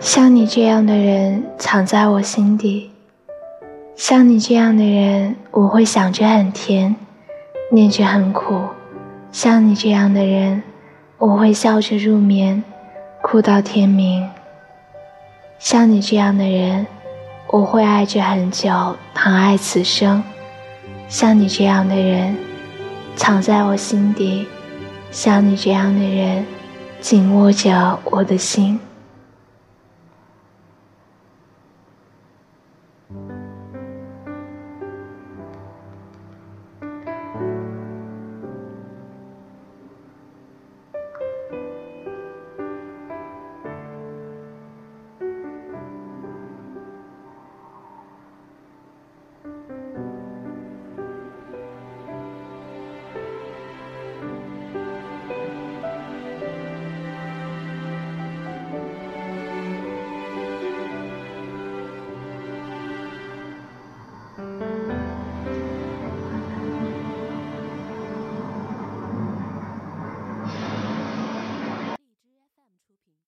像你这样的人藏在我心底。像你这样的人我会想着很甜念着很苦。像你这样的人我会笑着入眠。哭到天明。像你这样的人我会爱着很久疼爱此生。像你这样的人藏在我心底。像你这样的人紧握着我的心。